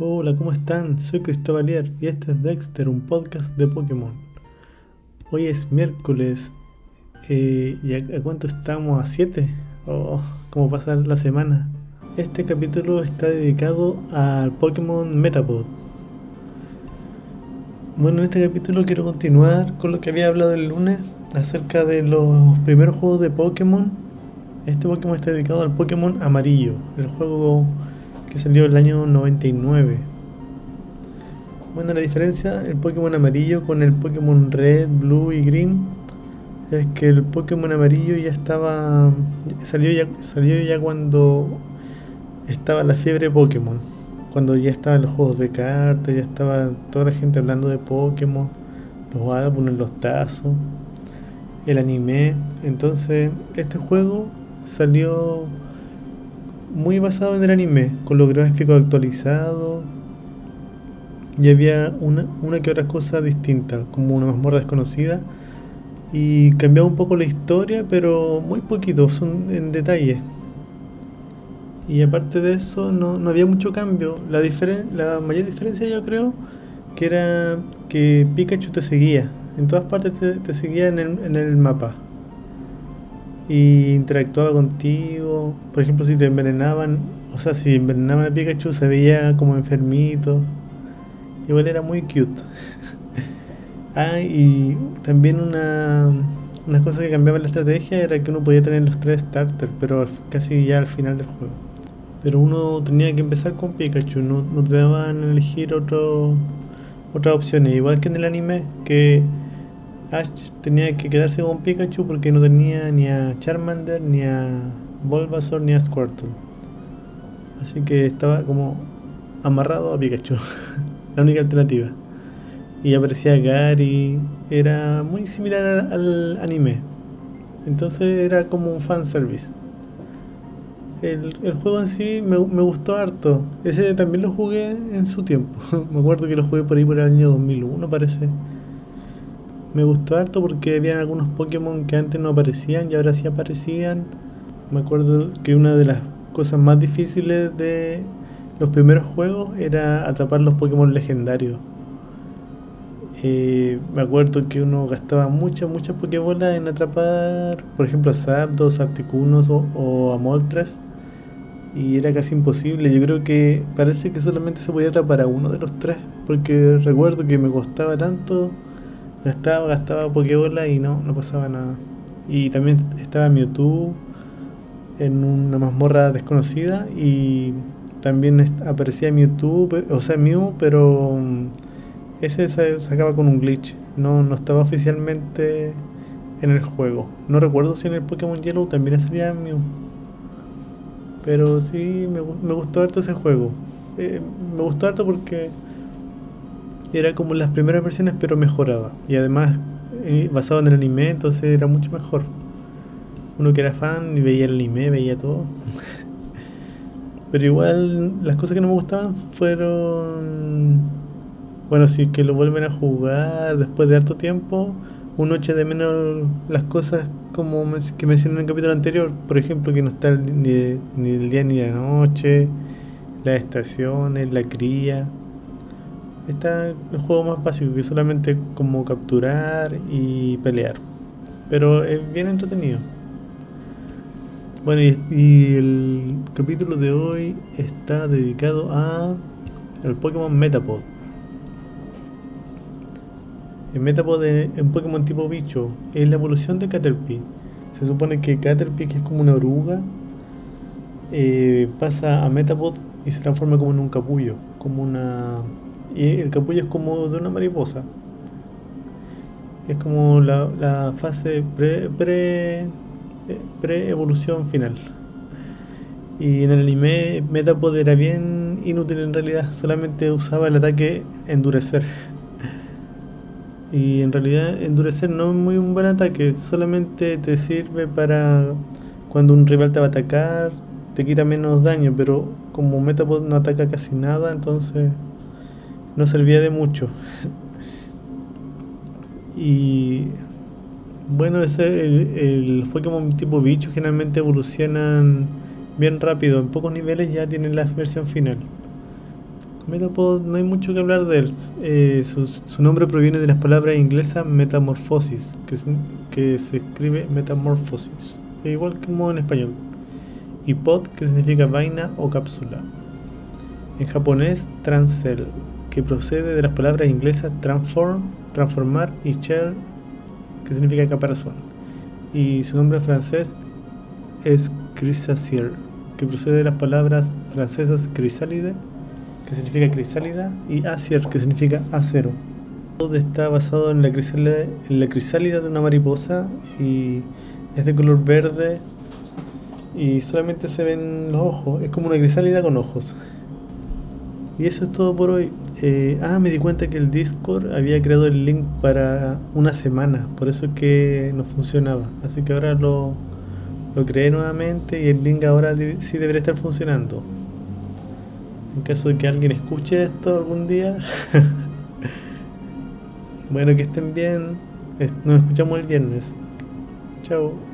Hola, ¿cómo están? Soy Cristóbalier y este es Dexter, un podcast de Pokémon. Hoy es miércoles. Eh, ¿Y a, cuánto estamos? ¿A 7? Oh, ¿Cómo pasa la semana? Este capítulo está dedicado al Pokémon Metapod. Bueno, en este capítulo quiero continuar con lo que había hablado el lunes acerca de los primeros juegos de Pokémon. Este Pokémon está dedicado al Pokémon amarillo, el juego que salió el año 99. Bueno, la diferencia el Pokémon amarillo con el Pokémon Red, Blue y Green es que el Pokémon amarillo ya estaba salió ya salió ya cuando estaba la fiebre Pokémon, cuando ya estaban los juegos de cartas, ya estaba toda la gente hablando de Pokémon, los álbumes, los tazos, el anime. Entonces, este juego salió muy basado en el anime, con los gráficos actualizados. Y había una, una que otra cosa distinta, como una mazmorra desconocida. Y cambiaba un poco la historia, pero muy poquito, son en detalle. Y aparte de eso, no, no había mucho cambio. La, la mayor diferencia, yo creo, que era que Pikachu te seguía. En todas partes te, te seguía en el, en el mapa y interactuaba contigo. Por ejemplo, si te envenenaban, o sea, si envenenaban a Pikachu se veía como enfermito. Igual era muy cute. ah, y también una, una cosa que cambiaba la estrategia era que uno podía tener los tres starters, pero casi ya al final del juego. Pero uno tenía que empezar con Pikachu, no, no te daban elegir otro, otras opciones. Igual que en el anime, que Ash tenía que quedarse con Pikachu porque no tenía ni a Charmander, ni a Bulbasaur, ni a Squirtle. Así que estaba como amarrado a Pikachu. la única alternativa. Y aparecía Gary. Era muy similar al anime. Entonces era como un fanservice. El, el juego en sí me, me, gustó harto. Ese también lo jugué en su tiempo. me acuerdo que lo jugué por ahí por el año 2001 parece me gustó harto porque habían algunos Pokémon que antes no aparecían y ahora sí aparecían. Me acuerdo que una de las cosas más difíciles de los primeros juegos era atrapar los Pokémon legendarios. Eh, me acuerdo que uno gastaba muchas, muchas Pokébolas en atrapar, por ejemplo, a Zapdos, Articunos o, o a Moltres. Y era casi imposible. Yo creo que parece que solamente se podía atrapar a uno de los tres. Porque recuerdo que me costaba tanto Gastaba, gastaba Pokébola y no, no pasaba nada. Y también estaba Mewtwo en una mazmorra desconocida y también aparecía Mewtwo, o sea Mew, pero mm, ese se sacaba con un glitch. No, no estaba oficialmente en el juego. No recuerdo si en el Pokémon Yellow también salía Mew. Pero sí, me, me gustó harto ese juego. Eh, me gustó harto porque era como las primeras versiones pero mejorada. Y además eh, basado en el anime, entonces era mucho mejor. Uno que era fan y veía el anime, veía todo. pero igual las cosas que no me gustaban fueron... Bueno, si que lo vuelven a jugar después de harto tiempo, uno echa de menos las cosas como que mencioné en el capítulo anterior. Por ejemplo, que no está ni, ni el día ni la noche, las estaciones, la cría está el juego más básico, que solamente como capturar y pelear. Pero es bien entretenido. Bueno, y, el capítulo de hoy está dedicado a el Pokémon Metapod. El Metapod es un Pokémon tipo bicho, es la evolución de Caterpie. Se supone que Caterpie, que es como una oruga, eh, pasa a Metapod y se transforma como en un capullo, como una y el capullo es como de una mariposa. Es como la, fase pre, pre, pre evolución final. Y en el anime Metapod era bien inútil en realidad, solamente usaba el ataque endurecer. Y en realidad endurecer no es muy un buen ataque, solamente te sirve para cuando un rival te va a atacar, te quita menos daño, pero como Metapod no ataca casi nada, entonces no servía de mucho. y bueno, ese, el, los Pokémon tipo bicho generalmente evolucionan bien rápido. En pocos niveles ya tienen la versión final. Metapod no hay mucho que hablar de él. Eh, su, su, nombre proviene de las palabras inglesas metamorfosis, que, que se escribe metamorfosis, igual como en español. Y pod, que significa vaina o cápsula. En japonés, transcell, que procede de las palabras inglesas transform, transformar y shell, que significa caparazón. Y su nombre francés es Chrysacier, que procede de las palabras francesas crisálide, que significa crisálida, y acier, que significa acero. Todo está basado en la, en la crisálida de una mariposa y es de color verde y solamente se ven los ojos. Es como una crisálida con ojos. Y eso es todo por hoy. Eh, ah, me di cuenta que el Discord había creado el link para una semana, por eso es que no funcionaba. Así que ahora lo, lo creé nuevamente y el link ahora sí debería estar funcionando. En caso de que alguien escuche esto algún día. bueno, que estén bien. Nos escuchamos el viernes. Chao.